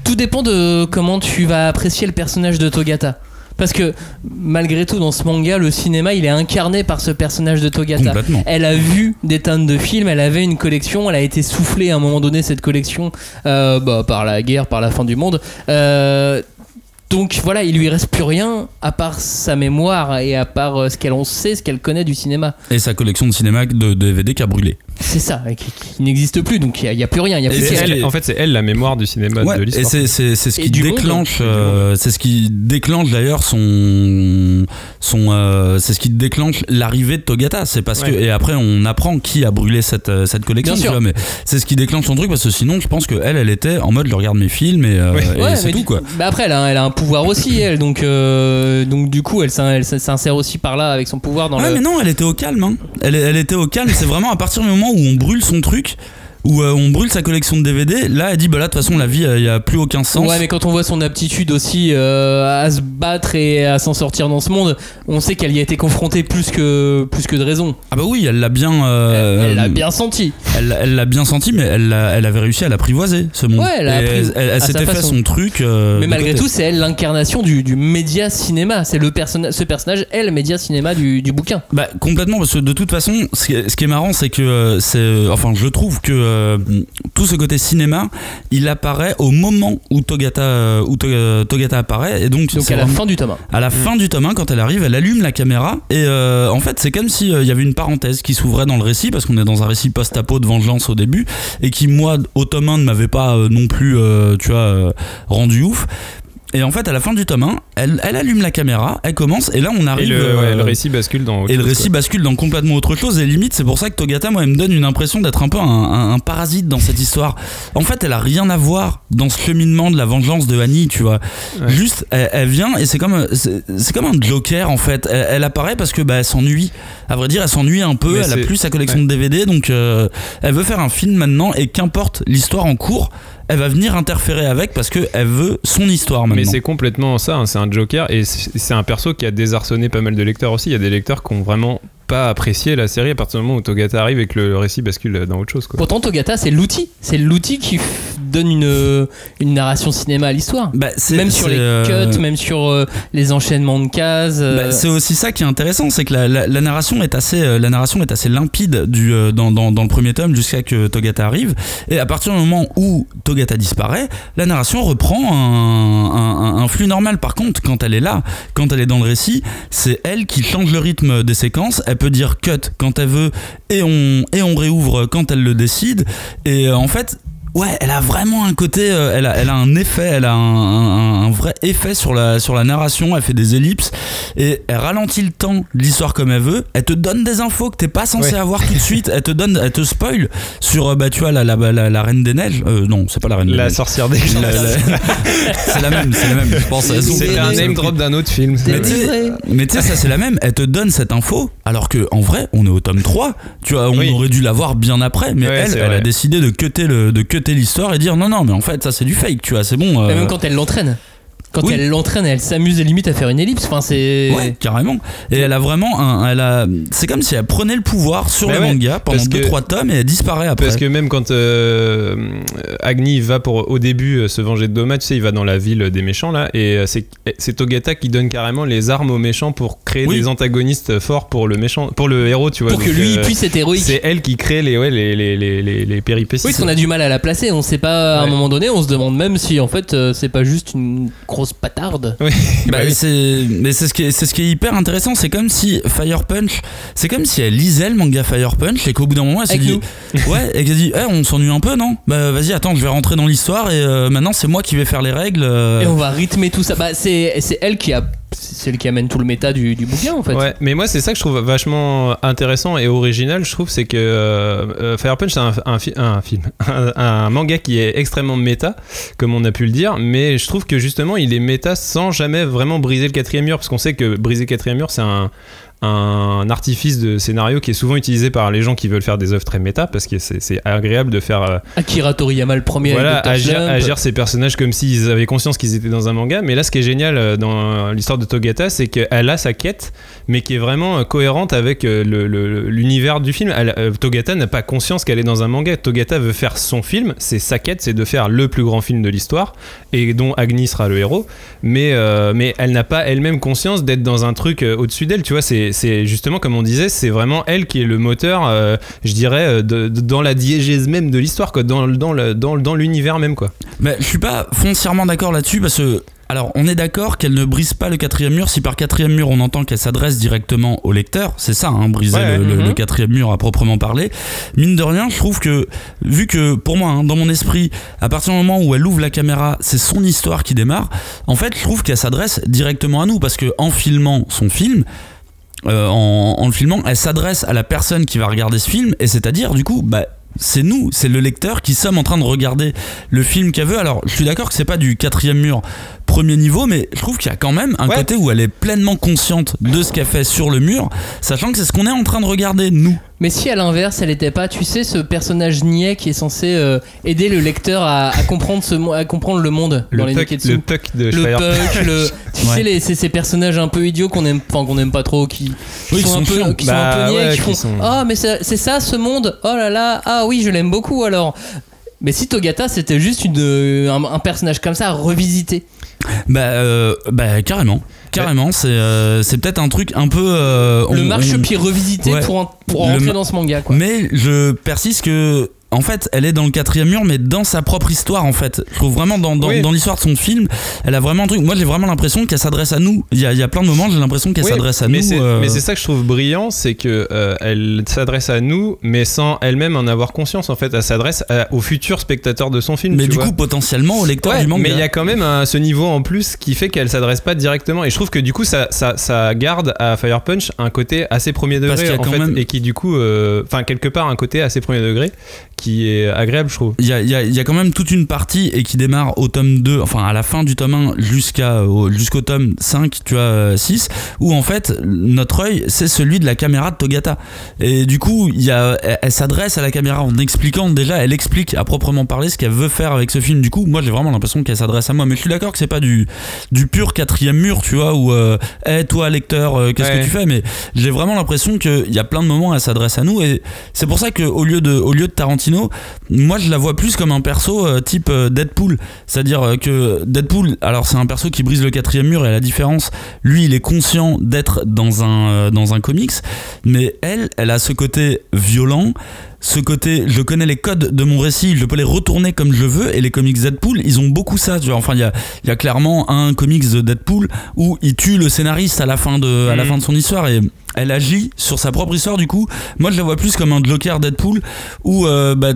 Tout dépend de comment tu vas apprécier le personnage de Togata. Parce que malgré tout, dans ce manga, le cinéma, il est incarné par ce personnage de Togata. Elle a vu des tonnes de films, elle avait une collection, elle a été soufflée à un moment donné, cette collection, euh, bah, par la guerre, par la fin du monde. Euh, donc voilà, il lui reste plus rien à part sa mémoire et à part euh, ce qu'elle en sait, ce qu'elle connaît du cinéma. Et sa collection de cinéma de DVD qui a brûlé. C'est ça, et qui, qui n'existe plus, donc il n'y a, plus rien. Il y a Et plus elle- En fait, c'est elle la mémoire du cinéma Ouais, de et l'histoire. c'est c'est- c'est ce Et qui déclenche, Et euh, c'est ce qui déclenche d'ailleurs son, son, euh, c'est ce qui déclenche l'arrivée de Togata. C'est parce que et après on apprend qui a brûlé cette euh, cette collection. Bien tu sûr. vois, mais c'est ce qui déclenche son truc parce que sinon je pense que elle, elle était en mode je regarde mes films et, euh, Ouais. et Ouais, c'est mais tout quoi. bah après, elle a, elle a un pouvoir aussi, elle. Donc, euh, donc du coup, elle, elle s'insère aussi par là avec son pouvoir dans Ouais, le. mais non, elle était au calme. hein. Elle, elle était au calme. C'est vraiment à partir du moment où on brûle son truc, où euh, on brûle sa collection de DVD. Là, elle dit bah là de toute façon la vie, il y a plus aucun sens. Ouais, mais quand on voit son aptitude aussi euh, à se battre et à s'en sortir dans ce monde, on sait qu'elle y a été confrontée plus que, plus que de raison. Ah bah oui, elle l'a bien. euh, elle l'a bien senti. Elle l'a bien senti, mais elle, elle avait réussi à l'apprivoiser, ce monde. Ouais, elle a appris elle, elle s'était fait son truc. euh, mais malgré côté. tout, c'est elle l'incarnation du, du média cinéma. C'est le personnage, ce personnage est le média cinéma du, du bouquin. Bah complètement parce que de toute façon ce qui est, marrant c'est que euh, c'est enfin je trouve que euh, tout ce côté cinéma il apparaît au moment où Togata euh, où Togata apparaît et donc, à la fin du tome 1. à la fin du tome 1, quand elle arrive, elle allume la caméra et euh, en fait c'est comme si euh, il y avait une parenthèse qui s'ouvrait dans le récit parce qu'on est dans un récit post-apo de vengeance au début et qui moi au tome 1 ne m'avait pas euh, non plus euh, tu vois euh, rendu ouf. Et en fait à la fin du tome 1, elle, elle allume la caméra, elle commence et là on Et arrive le, euh, ouais, le récit bascule dans. et le chose, récit bascule dans complètement autre chose et limite c'est pour ça que Togata moi elle me donne une impression d'être un peu un, un- un parasite dans cette histoire. En fait elle a rien à voir dans ce cheminement de la vengeance de Annie tu vois. Ouais. Juste elle, elle vient et c'est comme c'est comme un Joker en fait. Elle, elle apparaît parce que bah, elle s'ennuie. À vrai dire elle s'ennuie un peu. Mais elle a plus sa collection de DVD donc euh, elle veut faire un film maintenant et qu'importe l'histoire en cours elle va venir interférer avec parce que elle veut son histoire Mais maintenant. c'est complètement ça, hein, c'est un Joker et c'est un perso qui a désarçonné pas mal de lecteurs aussi. Il y a des lecteurs qui ont vraiment pas apprécié la série à partir du moment où Togata arrive et que le récit bascule dans autre chose. Quoi. Pourtant, Togata, c'est l'outil. C'est l'outil qui donne une, une narration cinéma à l'histoire. Bah, Même sur les euh, cuts, même sur euh, les enchaînements de cases. euh, Bah, c'est aussi ça qui est intéressant, c'est que la, la- la narration est assez, euh, la narration est assez limpide du, euh, dans, dans, dans le premier tome jusqu'à que Togata arrive. Et à partir du moment où Togata disparaît, la narration reprend un, un- un- flux normal. Par contre, quand elle est là, quand elle est dans le récit, c'est elle qui change le rythme des séquences. Elle peut dire cut quand elle veut et on, et on réouvre quand elle le décide. Et euh, en fait, Ouais, elle a vraiment un côté, euh, elle, a, elle a un effet, elle a un, un- un vrai effet sur la, sur la narration, elle fait des ellipses et elle ralentit le temps de l'histoire comme elle veut, elle te donne des infos que t'es pas censé Ouais. avoir tout de suite, elle te donne, elle te spoil sur, euh, bah tu vois, la, la, la, la Reine des Neiges, euh, non, c'est pas la Reine des La Neiges. sorcière des La- la- c'est la même, c'est la même, je pense. C'est un name drop d'un autre film. Mais tu sais- ça c'est la même. Elle te donne cette info, alors que en vrai, on est au tome 3. Tu vois, on Oui. aurait dû l'avoir bien après, mais Ouais, elle, elle a vrai. décidé de cutter le, de cutter l'histoire et dire non, non, mais en fait, ça c'est du fake, tu vois, c'est bon. Mais euh, même quand elle l'entraîne. Quand Oui. elle l'entraîne, elle s'amuse limite à faire une ellipse. Enfin, c'est. Ouais, carrément. Et elle a vraiment un, elle a, c'est comme si elle prenait le pouvoir sur Bah le ouais, manga pendant parce que- 2-3 tomes et elle disparaît après. Parce que même quand euh, Agni va pour au début euh, se venger de Doma, tu sais, il va dans la ville des méchants là, et euh, c'est c'est Togata qui donne carrément les armes aux méchants pour créer Oui. des antagonistes forts pour le méchant, pour le héros, tu vois. Pour que lui euh, puisse être héroïque. C'est elle qui crée les ouais les les les les, les péripéties. Oui, parce qu'on a du mal à la placer. On sait pas, à un moment donné, on se demande même si en fait c'est pas juste une grosse patarde. Oui. Bah, Bah oui. c'est, mais c'est ce qui est, c'est ce qui est hyper intéressant. C'est comme si Fire Punch, c'est comme si elle lisait le manga Fire Punch et qu'au bout d'un moment elle s'est Avec dit, ouais, et qu'elle dit, Eh, on s'ennuie un peu, non? Bah vas-y, attends, je vais rentrer dans l'histoire et euh, maintenant c'est moi qui vais faire les règles. euh. Et on va rythmer tout ça. Bah, c'est c'est elle qui a. C'est elle qui amène tout le méta du, bouquin en fait. Ouais, mais moi c'est ça que je trouve vachement intéressant et original. Je trouve c'est que euh, euh, Fire Punch c'est un, un film, un, un manga qui est extrêmement méta, comme on a pu le dire. Mais je trouve que justement il est méta sans jamais vraiment briser le quatrième mur, parce qu'on sait que briser le quatrième mur c'est un un artifice de scénario qui est souvent utilisé par les gens qui veulent faire des œuvres très méta parce que c'est agréable de faire euh, Akira Toriyama le premier. voilà, agir, agir ces personnages comme s'ils avaient conscience qu'ils étaient dans un manga. Mais là, ce qui est génial euh, dans l'histoire de Togata, c'est qu'elle a sa quête, mais qui est vraiment euh, cohérente avec l'univers du film. Elle- Togata n'a pas conscience qu'elle est dans un manga. Togata veut faire son film, c'est sa quête, c'est de faire le plus grand film de l'histoire, et dont Agni sera le héros. Mais, euh, mais elle n'a pas elle-même conscience d'être dans un truc au-dessus d'elle. Tu vois, c'est c'est justement comme on disait, c'est vraiment elle qui est le moteur, euh, je dirais, euh, de- de- dans la diégèse même de l'histoire, quoi, dans, dans, le- dans, dans l'univers même, quoi. Mais je suis pas foncièrement d'accord là-dessus parce que. Alors, on est d'accord qu'elle ne brise pas le quatrième mur. Si par quatrième mur on entend qu'elle s'adresse directement au lecteur, c'est ça, hein, briser Ouais, le, le- mhm. le quatrième mur à proprement parler. Mine de rien, je trouve que, vu que pour moi, hein, dans mon esprit, à partir du moment où elle ouvre la caméra, c'est son histoire qui démarre. En fait, je trouve qu'elle s'adresse directement à nous parce que en filmant son film, euh, en, le filmant, elle s'adresse à la personne qui va regarder ce film, et c'est-à-dire, du coup, bah, c'est nous, c'est le lecteur qui sommes en train de regarder le film qu'elle veut. Alors, je suis d'accord que c'est pas du quatrième mur premier niveau, mais je trouve qu'il y a quand même un Ouais. côté où elle est pleinement consciente de ce qu'elle fait sur le mur, sachant que c'est ce qu'on est en train de regarder, nous. Mais si à l'inverse, elle était pas, tu sais, ce personnage niais qui est censé euh, aider le lecteur à, à comprendre ce, à comprendre le monde dans Le les puck, Neketsu. le puck de le puck, le, tu Ouais. sais, les, ces, ces personnages un peu idiots qu'on aime, enfin qu'on aime pas trop, qui, qui Oui, qui sont, un peu, sont un Bah, peu niais, ouais, qui qui font, sont- ah mais c'est c'est ça ce monde, oh là là, ah oui je l'aime beaucoup alors. Mais si Togata c'était juste une, un, un personnage comme ça à revisiter. Bah, euh, bah carrément. Carrément, c'est euh, c'est peut-être un truc un peu. euh, le on- marche-pied revisité Ouais. pour, en- pour Le rentrer ma- dans ce manga quoi. Mais je persiste que. En fait, elle est dans le quatrième mur, mais dans sa propre histoire, en fait. Je trouve vraiment dans, dans, Oui. dans l'histoire de son film, elle a vraiment un truc. Moi, j'ai vraiment l'impression qu'elle s'adresse à nous. Il y a, il y a plein de moments, j'ai l'impression qu'elle Oui, s'adresse à mais nous. euh, Mais c'est ça que je trouve brillant, c'est que euh, elle s'adresse à nous, mais sans elle-même en avoir conscience. En fait, elle s'adresse à- aux futurs spectateurs de son film. mais tu du vois. coup, potentiellement au lecteur Ouais, du manga. mais il y a quand même un- ce niveau en plus qui fait qu'elle s'adresse pas directement. Et je trouve que du coup, ça, ça, ça garde à Fire Punch un côté assez premier degré en fait, même- et qui du coup, euh, enfin quelque part un côté assez premier degré qui est agréable, je trouve. Il y, a, il y a- il y a quand même toute une partie et qui démarre au tome 2, enfin à la fin du tome 1 jusqu'à, au- jusqu'au tome 5, tu vois, euh, 6, où en fait notre œil c'est celui de la caméra de Togata. Et du coup, y a, elle, elle s'adresse à la caméra en expliquant déjà, elle explique à proprement parler ce qu'elle veut faire avec ce film. Du coup, moi j'ai vraiment l'impression qu'elle s'adresse à moi. Mais je suis d'accord que c'est pas du, du pur quatrième mur, tu vois, où, euh, Hey, toi lecteur, euh, qu'est-ce Ouais. que tu fais? Mais j'ai vraiment l'impression qu'il y a plein de moments où elle s'adresse à nous. Et c'est pour ça qu'au lieu de, au lieu de Tarantino, Tarantino, moi je la vois plus comme un perso euh, type euh, Deadpool. C'est-à-dire euh, que Deadpool, alors c'est un perso qui brise le quatrième mur et à la différence, lui il est conscient d'être dans un, euh, dans un comics, mais elle, elle a ce côté violent. Ce côté, je connais les codes de mon récit, je peux les retourner comme je veux, et les comics Deadpool, ils ont beaucoup ça. Tu vois. Enfin, il y a, y a clairement un comics de Deadpool où il tue le scénariste à la fin de, à la Mhm. fin de son histoire, et elle agit sur sa propre histoire. Du coup, moi je la vois plus comme un Joker Deadpool où euh, bah,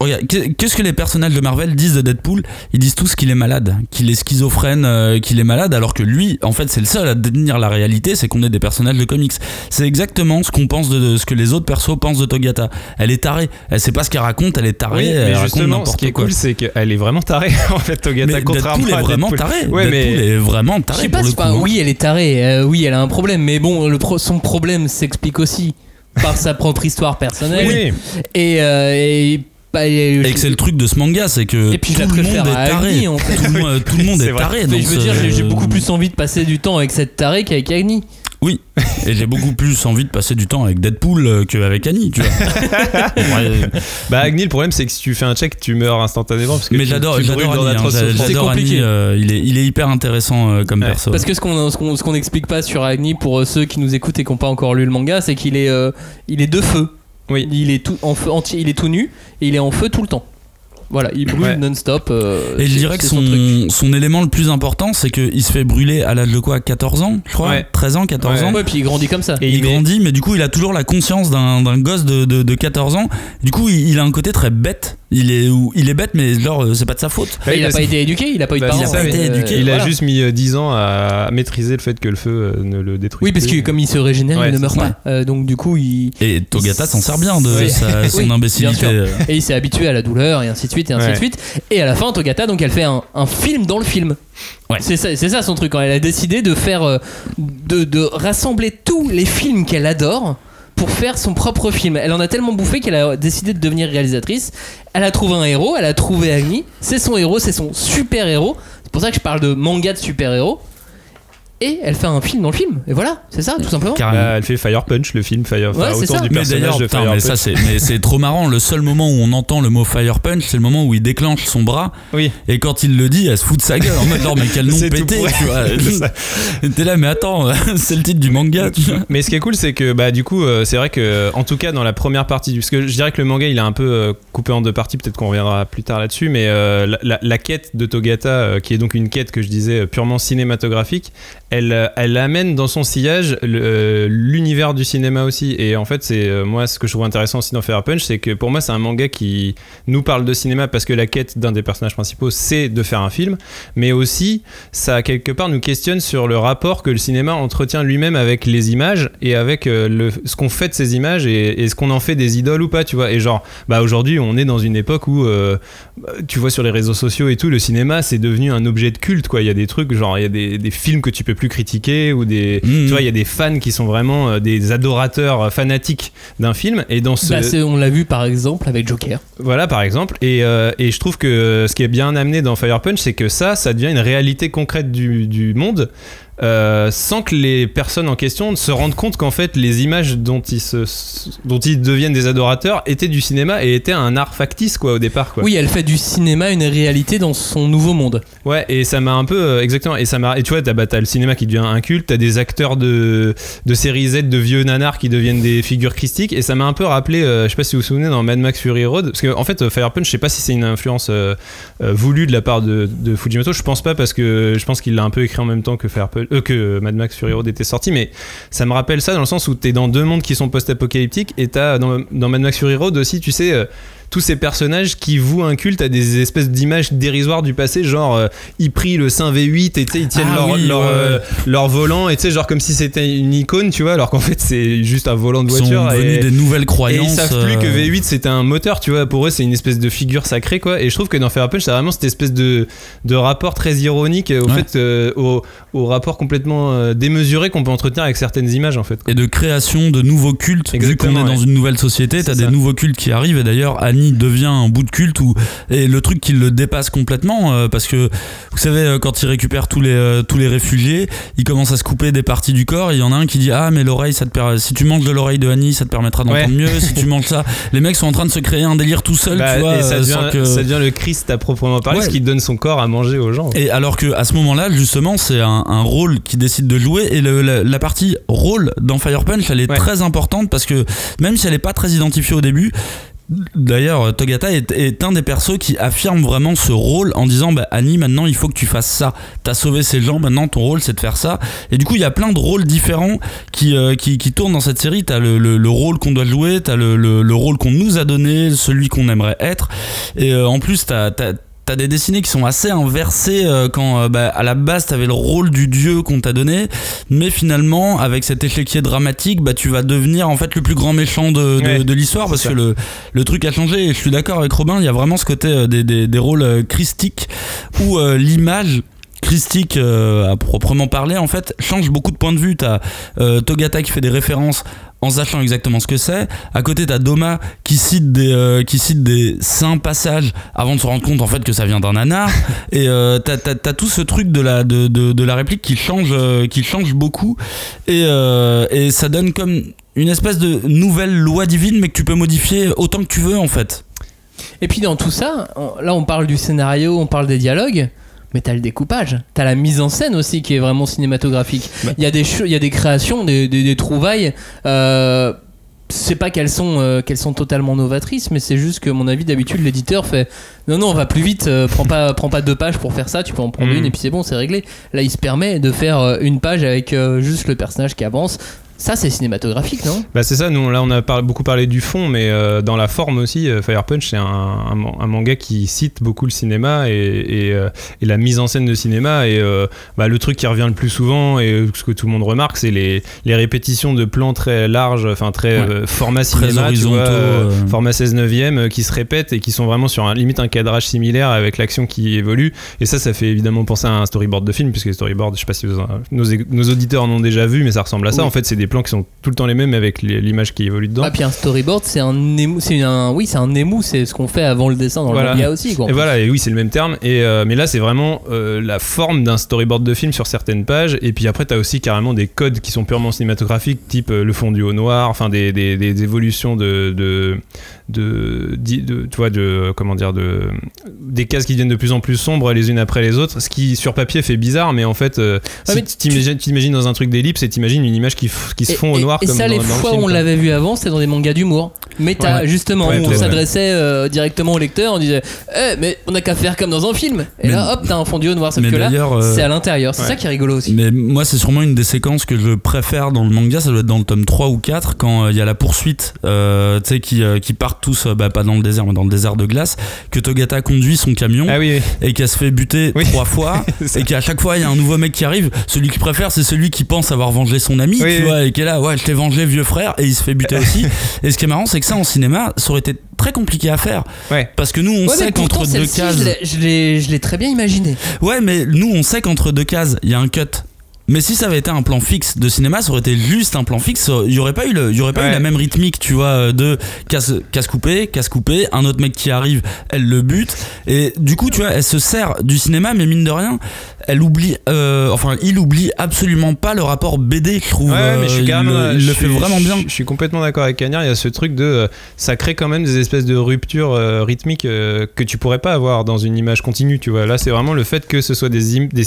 Regarde, qu'est-ce que les personnages de Marvel disent de Deadpool? Ils disent tous qu'il est malade, qu'il est schizophrène, euh, qu'il est malade, alors que lui, en fait, c'est le seul à détenir la réalité, c'est qu'on est des personnages de comics. C'est exactement ce qu'on pense de, de ce que les autres persos pensent de Togata. Elle est tarée, elle sait pas ce qu'elle raconte, elle est tarée, Oui, elle mais raconte justement, ce n'importe qui est quoi. cool, c'est qu'elle est vraiment tarée en fait, Togata, mais contrairement Deadpool à est vraiment Deadpool. taré. Ouais, Deadpool mais est vraiment Je taré sais pas, pour le c'est coup. pas- hein. oui, elle est tarée, euh, oui, elle a un problème, mais bon, le pro- son problème s'explique aussi par sa propre histoire personnelle. Oui. Et, euh, et, bah, et- que c'est le truc de ce manga, c'est que Et puis je tout le monde est taré. Agni, en fait. Tout le, monde- tout le monde C'est est taré. Mais je veux dire, j'ai j'ai beaucoup plus envie de passer du temps avec cette tarée qu'avec Agni. Oui, et j'ai beaucoup plus envie de passer du temps avec Deadpool euh, qu'avec Annie, tu vois. Ouais, Bah, Agni, le problème, c'est que si tu fais un check, tu meurs instantanément. Parce que mais j'adore, Annie. hein, j'adore. Annie, euh, il, est, il est hyper intéressant euh, comme Ouais. perso. Parce que ce qu'on ce qu'on ce qu'on n'explique pas sur Agni pour euh, ceux qui nous écoutent et qui n'ont pas encore lu le manga, c'est qu'il est euh, il est de feu. Oui. Il est tout en feu entier, il est tout nu et il est en feu tout le temps. Voilà, il brûle Ouais. non-stop. euh, Et je dirais que son, son, élément le plus important, c'est qu'il se fait brûler à l'âge de quoi? 14 ans, je crois? Ouais. 13 ans, 14 Ouais. ans? Ouais, puis il grandit comme ça. Et il, il est- grandit, mais du coup, il a toujours la conscience d'un d'un gosse de, de, de 14 ans. Du coup, il, il a un côté très bête. Il est, ou- il est bête, mais genre, euh, c'est pas de sa faute. Bah, il a parce pas été éduqué, il a pas eu de Bah, parents. il a pas été euh, éduqué. Il a voilà. juste mis euh, 10 ans à maîtriser le fait que le feu euh, ne le détruise Oui, parce que comme il se régénère, Ouais, il ne meurt pas. Euh, donc du coup, il Et Togata s'en sert bien de Oui. sa- son Oui, imbécilité. euh. et il s'est habitué à la douleur et ainsi de suite et ainsi Ouais. de suite. Et à la fin, Togata, donc elle fait un, un film dans le film. Ouais. C'est ça, c'est ça son truc. Quand elle a décidé de faire, euh, de, de rassembler tous les films qu'elle adore pour faire son propre film. Elle en a tellement bouffé qu'elle a décidé de devenir réalisatrice. Elle a trouvé un héros, elle a trouvé Agni. C'est son héros, c'est son super héros. C'est pour ça que je parle de manga de super héros. Et elle fait un film dans le film. Et voilà, c'est ça, tout simplement. Carrément. Bah, elle fait Fire Punch, le film Fire Ouais, c'est autour ça. du Mais personnage d'ailleurs, putain, Fire mais Punch. ça c'est, mais c'est trop marrant. Le seul moment où on entend le mot Fire Punch, c'est le moment où il déclenche son bras. Oui. Et quand il le dit, elle se fout de sa gueule en mode genre, mais quel nom pété, tu vois. T'es là, mais attends, c'est le titre du manga, tu vois. Mais ce qui est cool, c'est que bah du coup, euh, c'est vrai que en tout cas dans la première partie, parce que je dirais que le manga il est un peu euh, coupé en deux parties. Peut-être qu'on reviendra plus tard là-dessus, mais euh, la, la- la quête de Togata, euh, qui est donc une quête que je disais purement cinématographique, elle, euh, elle amène dans son sillage euh, l'univers du cinéma aussi. Et en fait, c'est euh, moi ce que je trouve intéressant aussi dans Fire Punch, c'est que pour moi c'est un manga qui nous parle de cinéma parce que la quête d'un des personnages principaux c'est de faire un film, mais aussi ça quelque part nous questionne sur le rapport que le cinéma entretient lui-même avec les images et avec ce qu'on fait de ces images et, ce qu'on en fait des idoles ou pas, tu vois. Et genre, bah aujourd'hui, on est dans une époque où, tu vois, sur les réseaux sociaux et tout, le cinéma c'est devenu un objet de culte, quoi. Il y a des trucs, genre, il y a des, des films que tu peux plus critiquer ou des, Mhm. tu vois, il y a des fans qui sont vraiment euh, des adorateurs euh, fanatiques d'un film et dans ce, Bah, on l'a vu par exemple avec Joker. voilà, par exemple. Et, euh, et je trouve que ce qui est bien amené dans Fire Punch, c'est que ça, ça devient une réalité concrète du, du monde. Euh, sans que les personnes en question se rendent compte qu'en fait les images dont ils, se, dont ils deviennent des adorateurs étaient du cinéma et étaient un art factice quoi au départ quoi. Oui, elle fait du cinéma une réalité dans son nouveau monde. Ouais, et ça m'a un peu euh, exactement. Et ça m'a. Et tu vois, t'as bah, t'as le cinéma qui devient un culte, t'as des acteurs de de série Z de vieux nanars qui deviennent des figures christiques. Et ça m'a un peu rappelé, euh, je sais pas si vous vous souvenez dans Mad Max Fury Road, parce que en fait, euh, Fire Punch, je sais pas si c'est une influence voulue de la part de, de Fujimoto. Je pense pas parce que je pense qu'il l'a un peu écrit en même temps que Fire Punch, euh, que Mad Max Fury Road était sorti, mais ça me rappelle ça dans le sens où t'es dans deux mondes qui sont post-apocalyptiques et t'as dans, dans Mad Max Fury Road aussi, tu sais. Tous ces personnages qui vouent un culte à des espèces d'images dérisoires du passé, genre euh, ils prient le Saint V8 et ils tiennent Ah leur, oui, leur, ouais. euh, leur volant et tu sais, genre comme si c'était une icône, tu vois, alors qu'en fait c'est juste un volant de Ils sont voiture. devenus Et, des nouvelles et croyances. ils savent plus que euh, V8 c'était un moteur, tu vois, pour eux c'est une espèce de figure sacrée quoi. Et je trouve que dans Fire Punch, c'est vraiment cette espèce de, de rapport très ironique au Ouais. fait, euh, au, au rapport complètement démesuré qu'on peut entretenir avec certaines images en fait. quoi. et de création de nouveaux cultes. Vu qu'on Exactement, est dans une nouvelle société, t'as des nouveaux cultes qui arrivent. Et d'ailleurs, Annie devient un bout de culte ou et le truc qui le dépasse complètement euh, parce que vous savez euh, quand il récupère tous les euh, tous les réfugiés, il commence à se couper des parties du corps. Il y en a un qui dit ah mais l'oreille ça te per- si tu manges de l'oreille de Annie ça te permettra d'entendre Ouais. mieux. Si tu manges ça, les mecs sont en train de se créer un délire tout seul, Bah, tu vois, et ça devient, sans que- ça devient le Christ à proprement parler, Ouais. ce qui donne son corps à manger aux gens. Et alors que à ce moment-là, justement, c'est un, un rôle qui décide de jouer et le- la, la partie rôle dans Fire Punch, elle est Ouais. très importante parce que même si elle n'est pas très identifiée au début. D'ailleurs, Togata est, est un des persos qui affirme vraiment ce rôle en disant bah, Annie, maintenant il faut que tu fasses ça. T'as sauvé ces gens, maintenant ton rôle c'est de faire ça. Et du coup, il y a plein de rôles différents qui, euh, qui, qui tournent dans cette série. T'as le, le, le rôle qu'on doit jouer, t'as le, le, le rôle qu'on nous a donné, celui qu'on aimerait être. Et euh, en plus, t'as. t'as T'as des dessinées qui sont assez inversées euh, quand euh, bah, à la base t'avais le rôle du dieu qu'on t'a donné, mais finalement avec cet échiquier dramatique, bah tu vas devenir en fait le plus grand méchant de, de, Ouais, de l'histoire parce ça. que le, le truc a changé. Et je suis d'accord avec Robin, il y a vraiment ce côté euh, des, des, des rôles christiques où l'image christique euh, à proprement parler en fait change beaucoup de points de vue. T'as euh, Togata qui fait des références en sachant exactement ce que c'est. À côté, t'as Doma qui cite des euh, qui cite des saints passages avant de se rendre compte en fait que ça vient d'un nanar. Et euh, t'as, t'as, t'as tout ce truc de la de, de, de la réplique qui change euh, qui change beaucoup et euh, et ça donne comme une espèce de nouvelle loi divine mais que tu peux modifier autant que tu veux en fait. Et puis dans tout ça, on- là on parle du scénario, on parle des dialogues, mais t'as le découpage, t'as la mise en scène aussi qui est vraiment cinématographique. Bah. Il y a des y a des créations, des, des- des trouvailles. Euh, c'est pas qu'elles sont euh, qu'elles sont totalement novatrices, mais c'est juste que à mon avis d'habitude l'éditeur fait non non on va plus vite, euh, prends pas prends pas deux pages pour faire ça, tu peux en prendre Mm. une et puis c'est bon c'est réglé. Là il se permet de faire une page avec juste le personnage qui avance. Ça c'est cinématographique non? Bah c'est ça, nous là on a par- beaucoup parlé du fond, mais euh, dans la forme aussi, euh, Fire Punch c'est un, un man- un manga qui cite beaucoup le cinéma et, et, euh, et la mise en scène de cinéma. Et euh, bah, le truc qui revient le plus souvent et ce que tout le monde remarque, c'est les, les répétitions de plans très larges, enfin très Ouais. euh, format Très cinéma, tu horizontaux, vois, format 16 neuvième euh, qui se répètent et qui sont vraiment sur un, limite un cadrage similaire avec l'action qui évolue. Et ça, ça fait évidemment penser à un storyboard de film, puisque les storyboards, je sais pas si vous en- nos, nos auditeurs en ont déjà vu, mais ça ressemble à ça. Oui. En fait, c'est des plans qui sont tout le temps les mêmes avec l'image qui évolue dedans. Ah puis un storyboard c'est un émou, c'est un oui c'est un émou, c'est ce qu'on fait avant le dessin dans Voilà. le manga aussi quoi. Et voilà, et oui, c'est le même terme. Et euh, mais là, c'est vraiment euh, la forme d'un storyboard de film sur certaines pages. Et puis après, tu as aussi carrément des codes qui sont purement cinématographiques, type euh, le fondu au noir, enfin des, des, des évolutions de, de, de, tu vois, de comment dire, de des cases qui deviennent de plus en plus sombres les unes après les autres. Ce qui sur papier fait bizarre, mais en fait, euh, Ouais, si mais tu t'imagines tu t'imagines dans un truc d'ellipse et t'imagines une image qui, qui se Et- fond au noir Et, comme ça, dans, les dans le fois film, où on l'avait vu avant, c'était dans des mangas d'humour. Mais t'as Ouais. justement Ouais, où on s'adressait euh, directement au lecteur, on disait Eh, mais on a qu'à faire comme dans un film. Et Mais- là, hop, t'as un fondu au noir. Sauf que là, euh, c'est à l'intérieur. C'est ouais. ça qui est rigolo aussi. Mais moi, c'est sûrement une des séquences que je préfère dans le manga. Ça doit être dans le tome 3 ou 4 quand euh, il y a la poursuite, euh, tu sais, qui, euh, qui tous, euh, bah, pas dans le désert, mais dans le désert de glace. Que Togata conduit son camion Ah oui, oui. et qu'elle se fait buter Oui. trois fois. Et qu'à chaque fois, il y a un nouveau mec qui arrive. Celui qui préfère, c'est celui qui pense avoir vengé son ami, Oui, tu oui. vois, et qui est là, ouais, je t'ai vengé, vieux frère, et il se fait buter aussi. et ce qui est marrant, c'est que ça, en cinéma, ça aurait été très compliqué à faire. Ouais. Parce que nous, on Ouais, sait qu'entre deux cases. je l'ai très bien imaginé. Ouais, mais nous, on sait qu'entre deux cases, il y a un cut. Mais si ça avait été un plan fixe de cinéma, ça aurait été juste un plan fixe. Il y aurait pas eu, le, y aurait pas eu la même rythmique, tu vois, euh, de casse, casse coupé, casse coupé, un autre mec qui arrive, elle le bute. Et du coup, tu vois, elle se sert du cinéma, mais mine de rien, elle oublie, euh, enfin, il oublie absolument pas le rapport BD, je trouve. Ouais, mais je Euh, suis il carrément. le- il, je le suis- fait vraiment bien. Je, suis complètement d'accord avec Cagnard. Il y a ce truc de. euh, ça crée quand même des espèces de ruptures euh, rythmiques euh, que tu pourrais pas avoir dans une image continue, tu vois. Là, c'est vraiment le fait que ce soit des, des,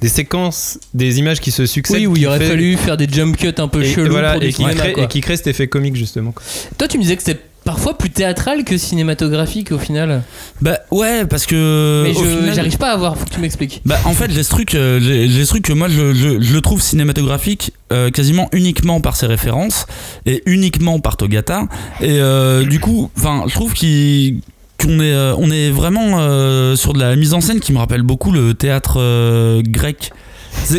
des séquences, des images qui se succèdent. Oui, où il aurait fait- fallu faire des jump cuts un peu et, chelous voilà, pour du et, qui cinéma. crée, quoi. et qui crée cet effet comique, justement. Toi, tu me disais que c'était parfois plus théâtral que cinématographique au final. Bah ouais, parce que. Mais je j'arrive pas à voir. Faut que tu m'expliques. Bah en fait j'ai ce truc, euh, j'ai j'ai ce truc que moi je, je- je le trouve cinématographique euh, quasiment uniquement par ses références et uniquement par Togata et euh, du coup enfin je trouve qu'il qu'on est euh, on est vraiment euh, sur de la mise en scène qui me rappelle beaucoup le théâtre euh, grec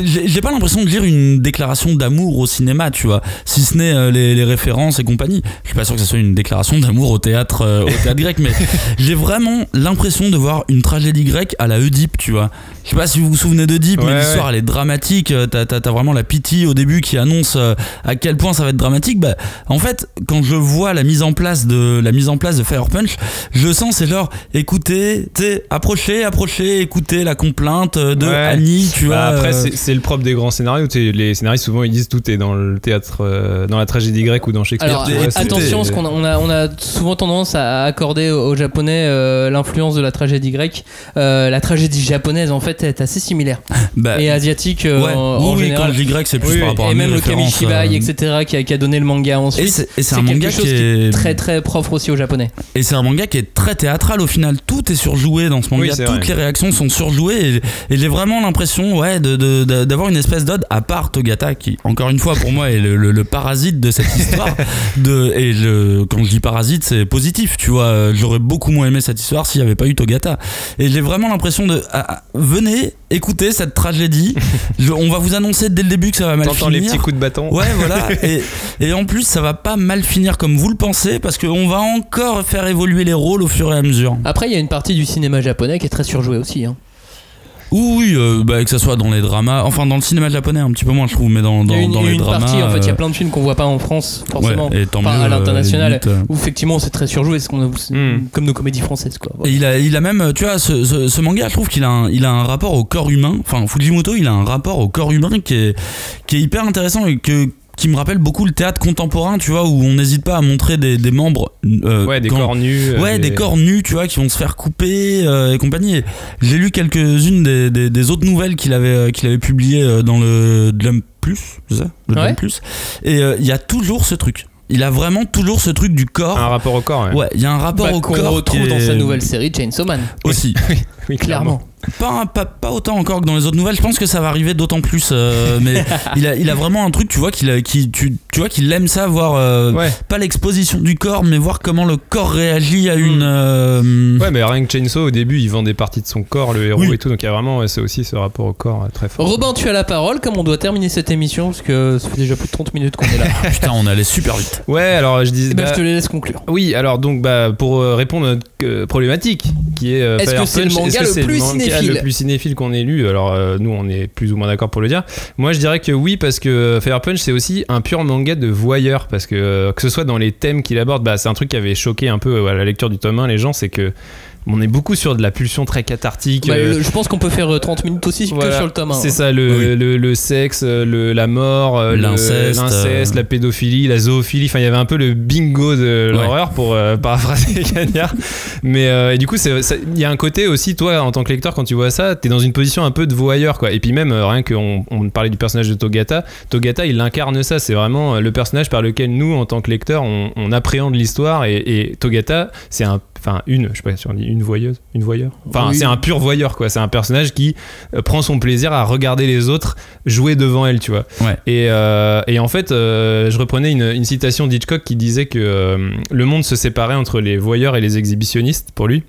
j'ai pas l'impression de lire une déclaration d'amour au cinéma, tu vois. Si ce n'est euh, les, les références et compagnie. Je suis pas sûr que ce soit une déclaration d'amour au théâtre, euh, au théâtre grec, mais j'ai vraiment l'impression de voir une tragédie grecque à la Oedipe, tu vois. Je sais pas si vous vous souvenez d'Oedipe, Ouais, mais l'histoire ouais. elle est dramatique. Euh, T'as vraiment la pitié au début qui annonce euh, à quel point ça va être dramatique. Bah, en fait, quand je vois la mise en place de la mise en place de Fire Punch, je sens c'est genre écoutez, approchez, approchez, écoutez la complainte euh, de Ouais. Annie, tu vois. Bah, après, euh, c'est- le propre des grands scénarios. Les scénaristes, souvent, ils disent tout est dans le théâtre, euh, dans la tragédie grecque ou dans Shakespeare. Alors vois, attention, parce qu'on a, on a, on a souvent tendance à accorder aux aux japonais euh, l'influence de la tragédie grecque. Euh, la tragédie japonaise en fait est assez similaire bah, et asiatique euh, ouais, en, oui, en oui, général. quand je dis grec, c'est plus Oui, par rapport à et mes même le Kamishibai, euh, etc., qui a, qui a donné le manga ensuite. et c'est un quelque manga chose qui qui est très très propre aussi aux japonais. Et c'est un manga qui est très théâtral au final. Tout est surjoué dans ce manga. Toutes vrai. les réactions sont surjouées. Et, et j'ai vraiment l'impression ouais, de- d'avoir une espèce d'ode à part Togata, qui, encore une fois, pour moi, est le, le- le parasite de cette histoire. de, et je, quand je dis parasite, c'est positif. Tu vois, j'aurais beaucoup moins aimé cette histoire s'il n'y avait pas eu Togata. Et j'ai vraiment l'impression de. ah, ah, venez, écoutez cette tragédie. Je- on va vous annoncer dès le début que ça va mal finir. les petits coups de bâton. Ouais, voilà. et, et en plus, ça va pas mal finir comme vous le pensez, parce qu'on va encore faire évoluer les rôles au fur et à mesure. Après, il y a une partie du cinéma japonais qui est très surjouée aussi. hein. Oui, oui, euh, bah, que ça soit dans les dramas, enfin dans le cinéma japonais un petit peu moins, je trouve, mais dans, Il y dans, a une, dans il y a les une dramas. partie, en fait, il y a euh, plein de films qu'on voit pas en France, forcément. ouais, et tant Enfin, mieux, à euh, l'international, euh. où effectivement c'est très surjoué, c'est qu'on Hmm. comme nos comédies françaises. Quoi. Et il a, il a même, tu vois, ce, ce, ce manga, je trouve qu'il a, un, il a un rapport au corps humain. Enfin, Fujimoto, il a un rapport au corps humain qui est, qui est hyper intéressant et que, qui me rappelle beaucoup le théâtre contemporain, tu vois, où on n'hésite pas à montrer des, des membres. euh, Ouais, des quand- corps nus. euh, Ouais, des corps nus, tu vois, qui vont se faire couper euh, et compagnie. J'ai lu quelques-unes des, des, des autres nouvelles qu'il avait, qu'il avait publiées dans le Drum Plus, c'est ça? Le Drum Ouais. Plus. Et euh, il y a toujours ce truc. Il a vraiment toujours ce truc du corps. Un rapport au corps, ouais. Ouais, il y a un rapport Bah, au qu'on corps retrouve qui dans sa nouvelle série Chainsaw Man. aussi. Oui, Clairement. Pas, pas, pas autant encore que dans les autres nouvelles. Je pense que ça va arriver d'autant plus. euh, mais il a, il a vraiment un truc, tu vois, qu'il a- qui, tu, tu vois, qu'il aime ça, voir euh, Ouais. pas l'exposition du corps, mais voir comment le corps réagit à une. euh, Ouais, mais rien que Chainsaw, au début, il vend des parties de son corps, le héros Oui. et tout. Donc il y a vraiment, c'est aussi ce rapport au corps très fort. Robin, tu as la parole. Comme on doit terminer cette émission, parce que ça fait déjà plus de 30 minutes qu'on est là. Putain, on allait super vite. Ouais, alors je disais. Eh ben, bah, je te les laisse conclure. Oui, alors donc bah, pour répondre à notre problématique qui est euh, Est-ce que c'est le manga est-ce que le c'est plus manga cinéphile le plus cinéphile qu'on ait lu Alors euh, nous on est plus ou moins d'accord pour le dire. Moi je dirais que oui parce que Fire Punch c'est aussi un pur manga de voyeur parce que euh, que ce soit dans les thèmes qu'il aborde, bah, c'est un truc qui avait choqué un peu euh, à la lecture du tome 1 les gens, c'est que on est beaucoup sur de la pulsion très cathartique. Bah, euh, je pense qu'on peut faire euh, 30 minutes aussi que sur le tome 1. C'est ça, le, Oui. le, le sexe, euh, le, la mort, euh, L'inceste, l'inceste, euh. la pédophilie, la zoophilie. Enfin, il y avait un peu le bingo de l'horreur pour euh, paraphraser Cagnard. Mais euh, et du coup, il y a un côté aussi, toi, en tant que lecteur, quand tu vois ça, t'es dans une position un peu de voyeur, quoi. Et puis même, euh, rien qu'on on parlait du personnage de Togata, Togata, il incarne ça. C'est vraiment euh, le personnage par lequel nous, en tant que lecteurs, on, on appréhende l'histoire. Et, et Togata, c'est un, enfin une, je sais pas si on dit une voyeuse, une voyeur. Enfin, Oui. c'est un pur voyeur, quoi. C'est un personnage qui euh, prend son plaisir à regarder les autres jouer devant elle, tu vois. Ouais. Et, euh, et en fait, euh, je reprenais une, une citation d'Hitchcock qui disait que euh, le monde se séparait entre les voyeurs et les exhibitionnistes pour lui.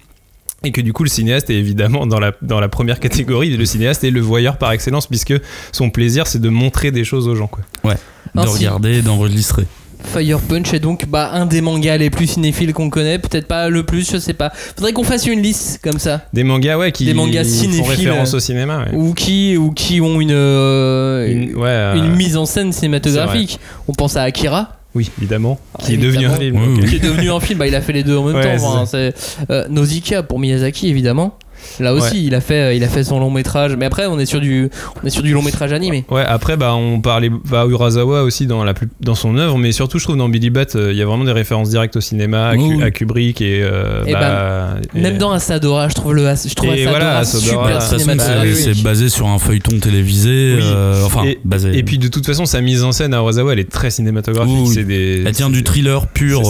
Et que du coup, le cinéaste est évidemment dans la, dans la première catégorie. Le cinéaste est le voyeur par excellence, puisque son plaisir, c'est de montrer des choses aux gens. Quoi. De Ainsi. regarder d'enregistrer. Fire Punch est donc bah, un des mangas les plus cinéphiles qu'on connaît, peut-être pas le plus, je sais pas. Faudrait qu'on fasse une liste comme ça, Des mangas, ouais, qui Des mangas font référence au cinéma. Ouais. ou qui ou qui ont une euh, Une- ouais, euh, une mise en scène cinématographique. On pense à Akira, Oui, évidemment. Ah, Qui est devenu un film. Oui, donc, oui. qui est devenu un film. Bah, il a fait les deux en même Ouais, temps. enfin, euh, Nausicaa pour Miyazaki évidemment. Là aussi, Ouais. il a fait il a fait son long métrage. Mais après, on est sur du on est sur du long métrage animé. Ouais, après, bah, on parlait bah, Urasawa aussi dans, la plus, dans son œuvre, mais surtout, je trouve dans Billy Bat, euh, il y a vraiment des références directes au cinéma, à, Kubrick et. euh, Et bah, et- Même dans Asadora, je trouve le je trouve Et Asadora voilà, Asadora, super cinématographique. c'est basé sur un feuilleton télévisé. Oui. euh, enfin, et, basé. et puis de toute façon, sa mise en scène à Urasawa, elle est très cinématographique. C'est des. Elle tient du thriller pur.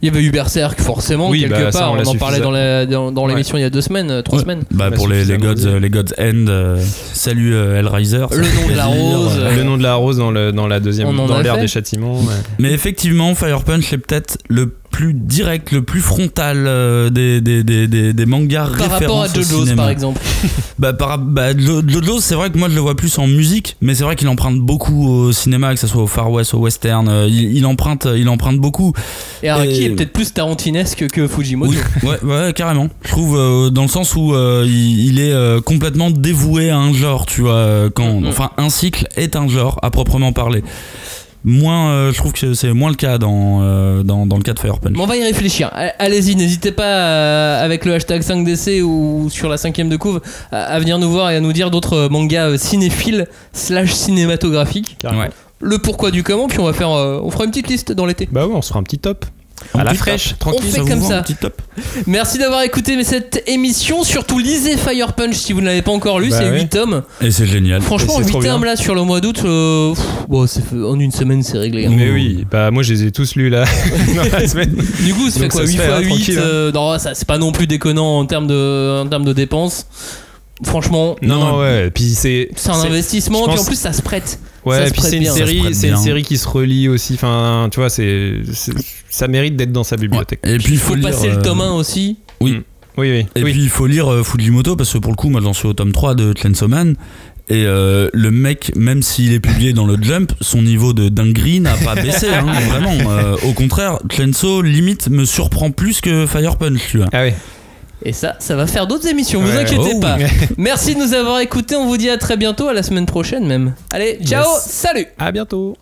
Il y avait eu Berserk forcément Oui, quelque bah, ça, part. on en parlait dans la- dans, dans l'émission il y a deux semaines, euh, trois ouais. semaines. Bah, a pour les, les Gods, euh, les Gods End. euh, salut euh, Hellraiser. Le nom de la rose, euh. Le nom de la rose dans, le, dans la deuxième, dans l'ère des châtiments. ouais. Mais effectivement, Fire Punch est peut-être le plus direct, le plus frontal euh, des, des, des, des, des mangas Par rapport à JoJo's par exemple. Bah, par, bah, c'est vrai que moi je le vois plus en musique, mais c'est vrai qu'il emprunte beaucoup au cinéma, que ce soit au Far West, au western. euh, il, il emprunte, il emprunte beaucoup. Et Araki Et- est peut-être plus tarantinesque que Fujimoto. Oui, ouais, ouais, carrément. Je trouve euh, dans le sens où euh, il, il est euh, complètement dévoué à un genre, tu vois. Quand, Mhm. enfin, un cycle est un genre à proprement parler. Moins, euh, je trouve que c'est moins le cas dans, euh, dans, dans le cas de Fire Punch. On va y réfléchir. Allez-y, n'hésitez pas euh, avec le hashtag 5DC ou sur la cinquième de couve à, à venir nous voir et à nous dire d'autres mangas euh, cinéphiles slash cinématographiques. Ouais. Le pourquoi du comment, puis on va faire, euh, on fera une petite liste dans l'été. Bah ouais, on se fera un petit top. À la fraîche, top. tranquille. fait vous comme ça. un petit top Merci d'avoir écouté cette émission. Surtout lisez Fire Punch si vous ne l'avez pas encore lu. Bah c'est ouais. 8 tomes. Et c'est génial. Franchement, Et c'est 8 trop bien. tomes là sur le mois d'août, euh, bon, en une semaine c'est réglé. hein. Mais oui, bah moi je les ai tous lus là dans la semaine. Du coup, ça fait quoi ça se 8 fait, fois hein, 8 tranquille, hein. euh, Non, ça c'est pas non plus déconnant en termes de, en termes de dépenses. Franchement, Non, non, ouais. Puis c'est. c'est un investissement, puis en plus ça se prête. Ouais, se puis c'est une bien. Série, c'est une série qui se relie aussi. Enfin, tu vois, c'est, ça mérite d'être dans sa bibliothèque. Et puis Il il faut, lire, passer le euh, tome 1 aussi. Oui, oui. Et oui. puis il faut lire euh, Fujimoto parce que pour le coup, moi j'en suis au tome 3 de Chainsaw Man. Et euh, le mec, même s'il est publié dans le Jump, son niveau de dinguerie n'a pas baissé, hein, vraiment. Euh, au contraire, Chainsaw limite me surprend plus que Fire Punch, tu vois. Ah ouais. Et ça, ça va faire d'autres émissions, vous inquiétez Oh, pas. oui. Merci de nous avoir écoutés, on vous dit à très bientôt, à la semaine prochaine même. Allez, ciao, Yes. salut À bientôt.